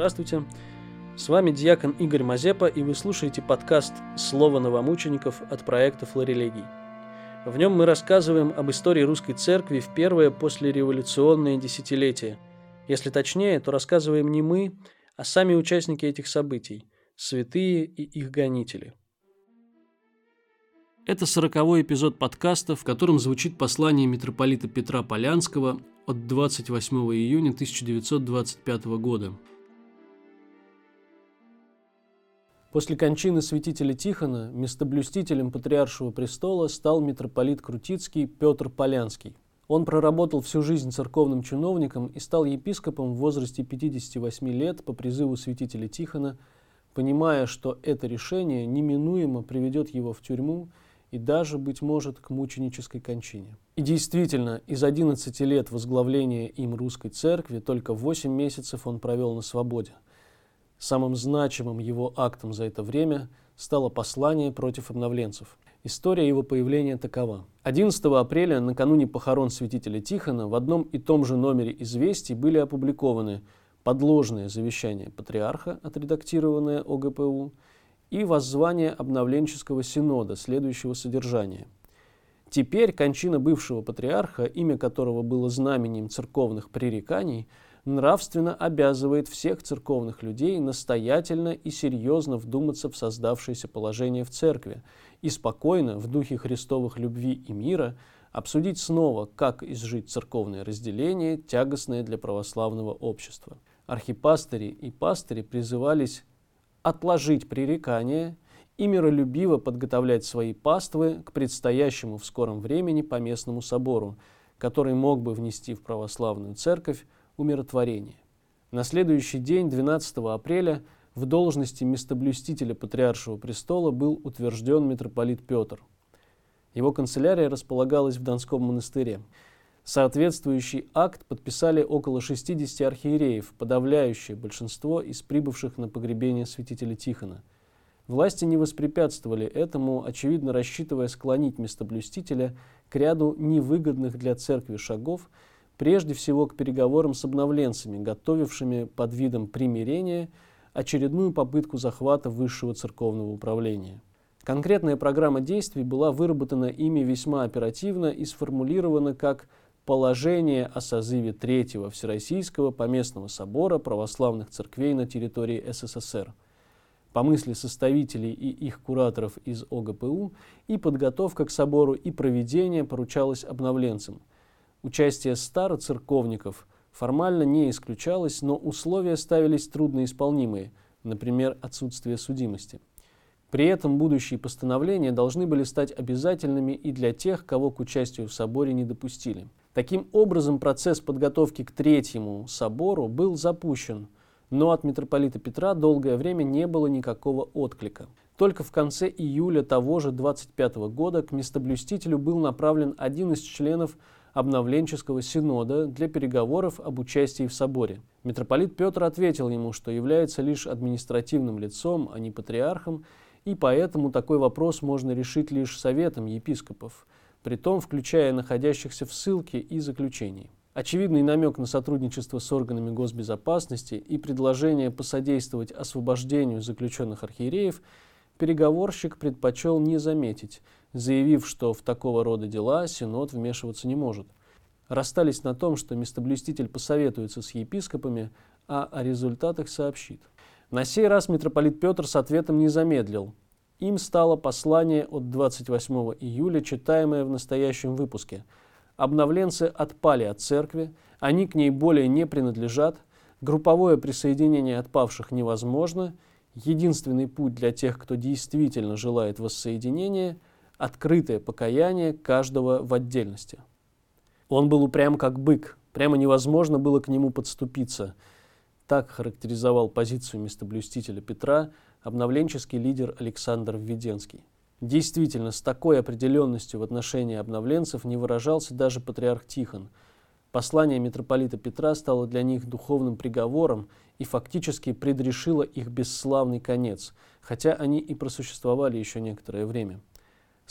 Здравствуйте. С вами диакон Игорь Мазепа, и вы слушаете подкаст «Слово новомучеников» от проекта «Флорелегий». В нем мы рассказываем об истории русской церкви в первое послереволюционное десятилетие. Если точнее, то рассказываем не мы, а сами участники этих событий – святые и их гонители. Это сороковой эпизод подкаста, в котором звучит послание митрополита Петра Полянского от 28 июня 1925 года – После кончины святителя Тихона местоблюстителем патриаршего престола стал митрополит Крутицкий Петр Полянский. Он проработал всю жизнь церковным чиновником и стал епископом в возрасте 58 лет по призыву святителя Тихона, понимая, что это решение неминуемо приведет его в тюрьму и даже, быть может, к мученической кончине. И действительно, из 11 лет возглавления им русской церкви только 8 месяцев он провел на свободе – Самым значимым его актом за это время стало послание против обновленцев. История его появления такова. 11 апреля, накануне похорон святителя Тихона, в одном и том же номере «Известий» были опубликованы подложное завещание патриарха, отредактированное ОГПУ, и воззвание обновленческого синода следующего содержания. Теперь кончина бывшего патриарха, имя которого было знаменем церковных пререканий – нравственно обязывает всех церковных людей настоятельно и серьезно вдуматься в создавшееся положение в церкви и спокойно, в духе христовых любви и мира, обсудить снова, как изжить церковное разделение, тягостное для православного общества. Архипастыри и пастыри призывались отложить пререкание и миролюбиво подготовлять свои паствы к предстоящему в скором времени поместному собору, который мог бы внести в православную церковь умиротворения. На следующий день, 12 апреля, в должности местоблюстителя Патриаршего престола был утвержден митрополит Петр. Его канцелярия располагалась в Донском монастыре. Соответствующий акт подписали около 60 архиереев, подавляющее большинство из прибывших на погребение святителя Тихона. Власти не воспрепятствовали этому, очевидно рассчитывая склонить местоблюстителя к ряду невыгодных для церкви шагов – прежде всего к переговорам с обновленцами, готовившими под видом примирения очередную попытку захвата высшего церковного управления. Конкретная программа действий была выработана ими весьма оперативно и сформулирована как положение о созыве Третьего Всероссийского Поместного Собора православных церквей на территории СССР. По мысли составителей и их кураторов из ОГПУ и подготовка к собору и проведение поручалось обновленцам – Участие староцерковников формально не исключалось, но условия ставились трудноисполнимые, например, отсутствие судимости. При этом будущие постановления должны были стать обязательными и для тех, кого к участию в соборе не допустили. Таким образом, процесс подготовки к Третьему собору был запущен, но от митрополита Петра долгое время не было никакого отклика. Только в конце июля того же 25 года к местоблюстителю был направлен один из членов обновленческого синода для переговоров об участии в соборе. Митрополит Петр ответил ему, что является лишь административным лицом, а не патриархом, и поэтому такой вопрос можно решить лишь советом епископов, притом включая находящихся в ссылке и заключении. Очевидный намек на сотрудничество с органами госбезопасности и предложение посодействовать освобождению заключенных архиереев переговорщик предпочел не заметить – заявив, что в такого рода дела Синод вмешиваться не может. Расстались на том, что местоблюститель посоветуется с епископами, а о результатах сообщит. На сей раз митрополит Петр с ответом не замедлил. Им стало послание от 28 июля, читаемое в настоящем выпуске. Обновленцы отпали от церкви, они к ней более не принадлежат, групповое присоединение отпавших невозможно, единственный путь для тех, кто действительно желает воссоединения – открытое покаяние каждого в отдельности. Он был упрям как бык, прямо невозможно было к нему подступиться. Так характеризовал позицию местоблюстителя Петра обновленческий лидер Александр Введенский. Действительно, с такой определенностью в отношении обновленцев не выражался даже патриарх Тихон. Послание митрополита Петра стало для них духовным приговором и фактически предрешило их бесславный конец, хотя они и просуществовали еще некоторое время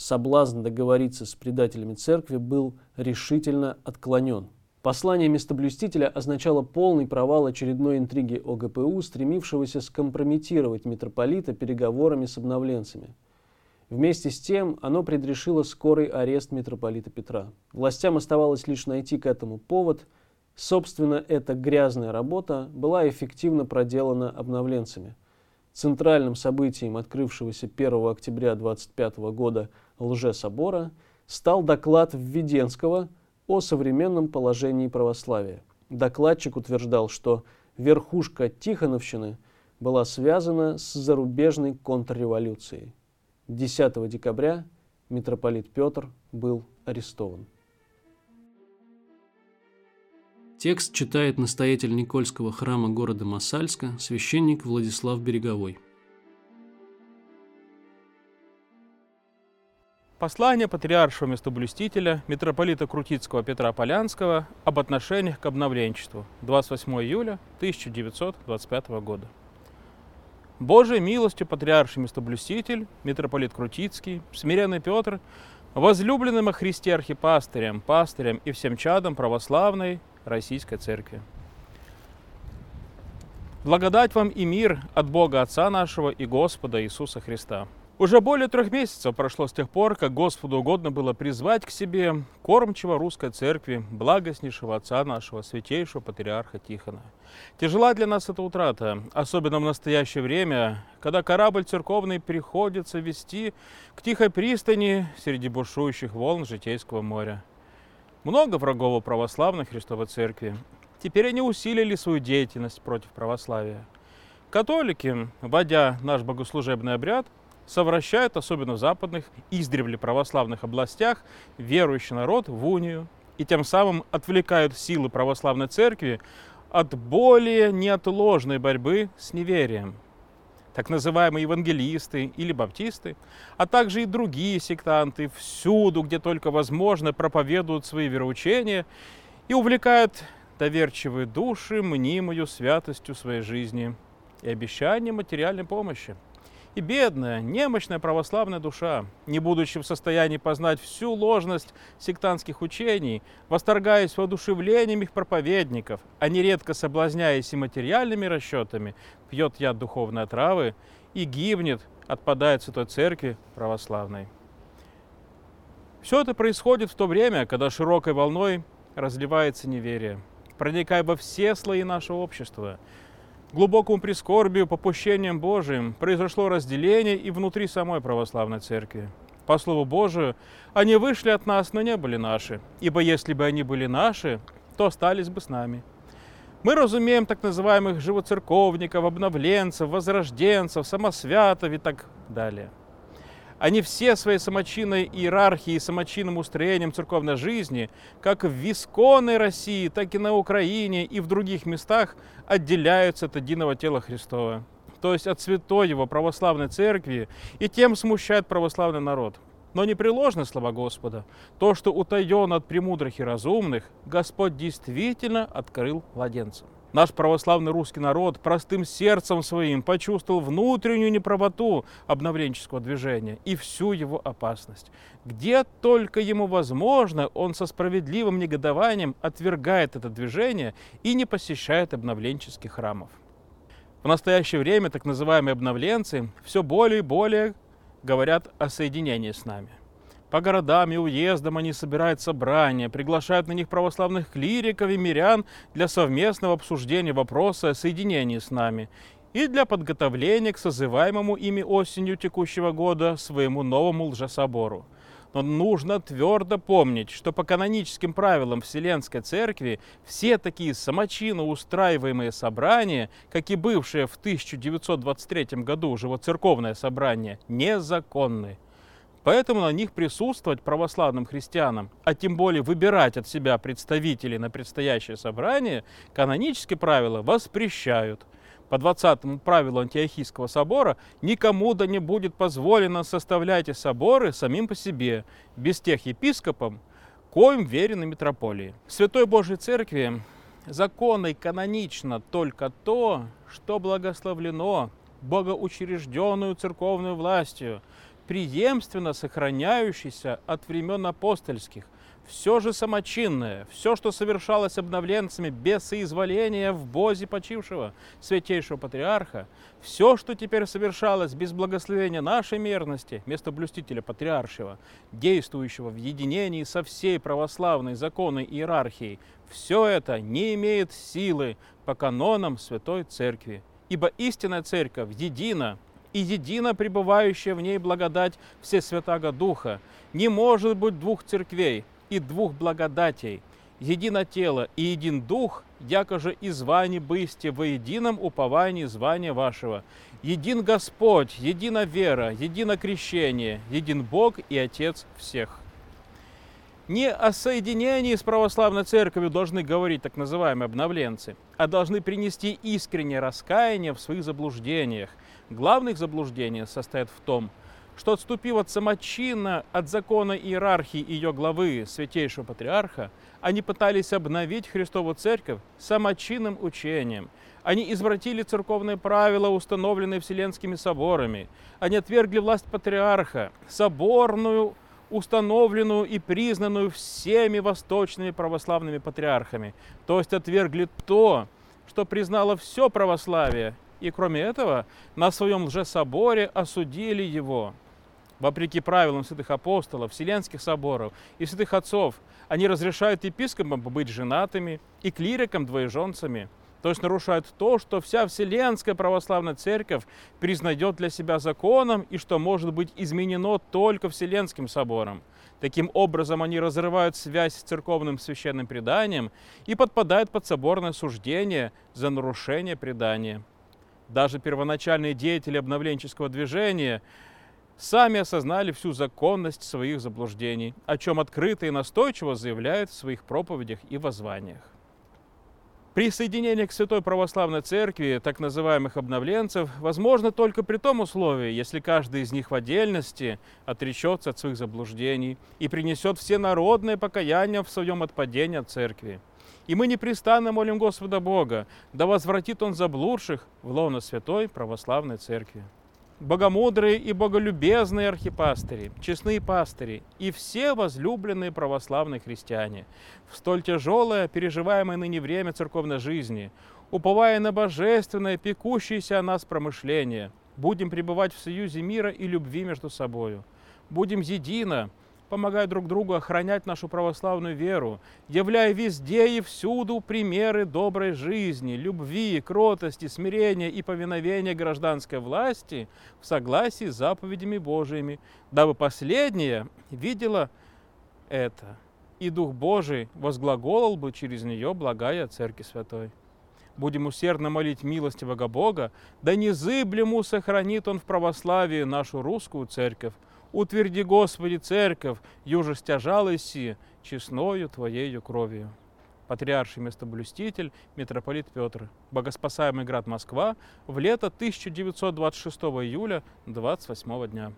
соблазн договориться с предателями церкви был решительно отклонен. Послание местоблюстителя означало полный провал очередной интриги ОГПУ, стремившегося скомпрометировать митрополита переговорами с обновленцами. Вместе с тем оно предрешило скорый арест митрополита Петра. Властям оставалось лишь найти к этому повод. Собственно, эта грязная работа была эффективно проделана обновленцами. Центральным событием открывшегося 1 октября 25 года лжесобора стал доклад Введенского – о современном положении православия. Докладчик утверждал, что верхушка Тихоновщины была связана с зарубежной контрреволюцией. 10 декабря митрополит Петр был арестован. Текст читает настоятель Никольского храма города Масальска, священник Владислав Береговой. Послание патриаршего местоблюстителя митрополита Крутицкого Петра Полянского об отношениях к обновленчеству 28 июля 1925 года. Божией милостью патриарший местоблюститель, митрополит Крутицкий, смиренный Петр, возлюбленным о Христе архипастырем, пастырем и всем чадом православной Российской Церкви. Благодать вам и мир от Бога Отца нашего и Господа Иисуса Христа – уже более трех месяцев прошло с тех пор, как Господу угодно было призвать к себе кормчего русской церкви, благостнейшего отца нашего, святейшего патриарха Тихона. Тяжела для нас эта утрата, особенно в настоящее время, когда корабль церковный приходится вести к тихой пристани среди бушующих волн Житейского моря. Много врагов у православной Христовой Церкви. Теперь они усилили свою деятельность против православия. Католики, вводя наш богослужебный обряд, совращают, особенно в западных, издревле православных областях, верующий народ в унию и тем самым отвлекают силы православной церкви от более неотложной борьбы с неверием. Так называемые евангелисты или баптисты, а также и другие сектанты всюду, где только возможно, проповедуют свои вероучения и увлекают доверчивые души мнимою святостью своей жизни и обещанием материальной помощи. И бедная, немощная православная душа, не будучи в состоянии познать всю ложность сектантских учений, восторгаясь воодушевлением их проповедников, а нередко соблазняясь и материальными расчетами, пьет яд духовной отравы и гибнет, отпадает Святой Церкви православной. Все это происходит в то время, когда широкой волной разливается неверие, проникая во все слои нашего общества – глубокому прискорбию, попущением Божиим произошло разделение и внутри самой православной церкви. По Слову Божию, они вышли от нас, но не были наши, ибо если бы они были наши, то остались бы с нами. Мы разумеем так называемых живоцерковников, обновленцев, возрожденцев, самосвятов и так далее – они все своей самочинной иерархией самочинным устроением церковной жизни, как в исконной России, так и на Украине и в других местах, отделяются от единого тела Христова, то есть от святой его православной церкви, и тем смущают православный народ. Но непреложны слова Господа. То, что утаено от премудрых и разумных, Господь действительно открыл младенцам. Наш православный русский народ простым сердцем своим почувствовал внутреннюю неправоту обновленческого движения и всю его опасность. Где только ему возможно, он со справедливым негодованием отвергает это движение и не посещает обновленческих храмов. В настоящее время так называемые обновленцы все более и более говорят о соединении с нами. По городам и уездам они собирают собрания, приглашают на них православных клириков и мирян для совместного обсуждения вопроса о соединении с нами и для подготовления к созываемому ими осенью текущего года своему новому лжесобору. Но нужно твердо помнить, что по каноническим правилам Вселенской Церкви все такие самочинно устраиваемые собрания, как и бывшее в 1923 году живоцерковное собрание, незаконны. Поэтому на них присутствовать православным христианам, а тем более выбирать от себя представителей на предстоящее собрание, канонические правила воспрещают. По 20 правилу Антиохийского собора никому да не будет позволено составлять и соборы самим по себе, без тех епископов, коим верены митрополии. В Святой Божьей Церкви законно и канонично только то, что благословлено богоучрежденную церковную властью – преемственно сохраняющийся от времен апостольских – все же самочинное, все, что совершалось обновленцами без соизволения в бозе почившего святейшего патриарха, все, что теперь совершалось без благословения нашей мерности, вместо блюстителя патриаршего, действующего в единении со всей православной законной иерархией, все это не имеет силы по канонам Святой Церкви. Ибо истинная Церковь едина, и едино пребывающая в ней благодать все святаго Духа. Не может быть двух церквей, и двух благодатей, едино тело и един дух, якоже и звание бысте во едином уповании звания вашего. Един Господь, едина вера, едино крещение, един Бог и Отец всех. Не о соединении с православной церковью должны говорить так называемые обновленцы, а должны принести искреннее раскаяние в своих заблуждениях. Главных заблуждений состоит в том, что отступив от самочина, от закона иерархии ее главы, святейшего патриарха, они пытались обновить Христову церковь самочинным учением. Они извратили церковные правила, установленные Вселенскими соборами. Они отвергли власть патриарха, соборную, установленную и признанную всеми восточными православными патриархами. То есть отвергли то, что признало все православие, и кроме этого на своем лжесоборе осудили его вопреки правилам святых апостолов, вселенских соборов и святых отцов, они разрешают епископам быть женатыми и клирикам двоеженцами. То есть нарушают то, что вся Вселенская Православная Церковь признает для себя законом и что может быть изменено только Вселенским собором. Таким образом, они разрывают связь с церковным священным преданием и подпадают под соборное суждение за нарушение предания. Даже первоначальные деятели обновленческого движения сами осознали всю законность своих заблуждений, о чем открыто и настойчиво заявляют в своих проповедях и воззваниях. Присоединение к Святой Православной Церкви так называемых обновленцев возможно только при том условии, если каждый из них в отдельности отречется от своих заблуждений и принесет все народное покаяние в своем отпадении от Церкви. И мы непрестанно молим Господа Бога, да возвратит Он заблудших в лоно Святой Православной Церкви богомудрые и боголюбезные архипастыри, честные пастыри и все возлюбленные православные христиане в столь тяжелое, переживаемое ныне время церковной жизни, уповая на божественное, пекущееся о нас промышление, будем пребывать в союзе мира и любви между собою. Будем едино, помогая друг другу охранять нашу православную веру, являя везде и всюду примеры доброй жизни, любви, кротости, смирения и повиновения гражданской власти в согласии с заповедями Божиими, дабы последняя видела это, и Дух Божий возглаголал бы через нее благая Церкви Святой. Будем усердно молить милостивого Бога, да незыблему сохранит Он в православии нашу русскую церковь, Утверди, Господи, церковь, юже стяжалась честною Твоею кровью. Патриарший местоблюститель, митрополит Петр. Богоспасаемый град Москва в лето 1926 июля 28 дня.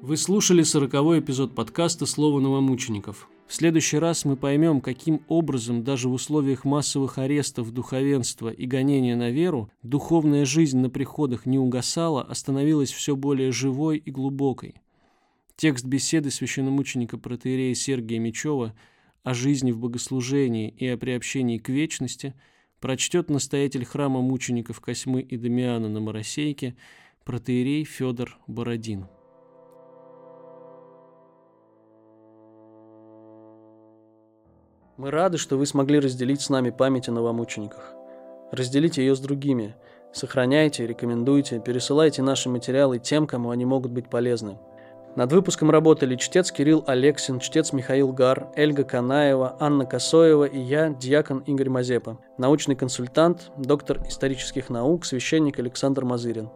Вы слушали сороковой эпизод подкаста «Слово новомучеников». В следующий раз мы поймем, каким образом даже в условиях массовых арестов духовенства и гонения на веру духовная жизнь на приходах не угасала, а становилась все более живой и глубокой. Текст беседы священномученика протеерея Сергия Мечева о жизни в богослужении и о приобщении к вечности прочтет настоятель храма мучеников Косьмы и Дамиана на Моросейке протеерей Федор Бородин. Мы рады, что вы смогли разделить с нами память о новомучениках. Разделите ее с другими. Сохраняйте, рекомендуйте, пересылайте наши материалы тем, кому они могут быть полезны. Над выпуском работали чтец Кирилл Алексин, чтец Михаил Гар, Эльга Канаева, Анна Косоева и я, диакон Игорь Мазепа, научный консультант, доктор исторических наук, священник Александр Мазырин.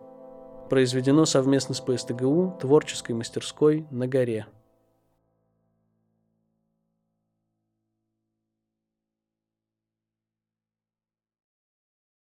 Произведено совместно с ПСТГУ, творческой мастерской на горе.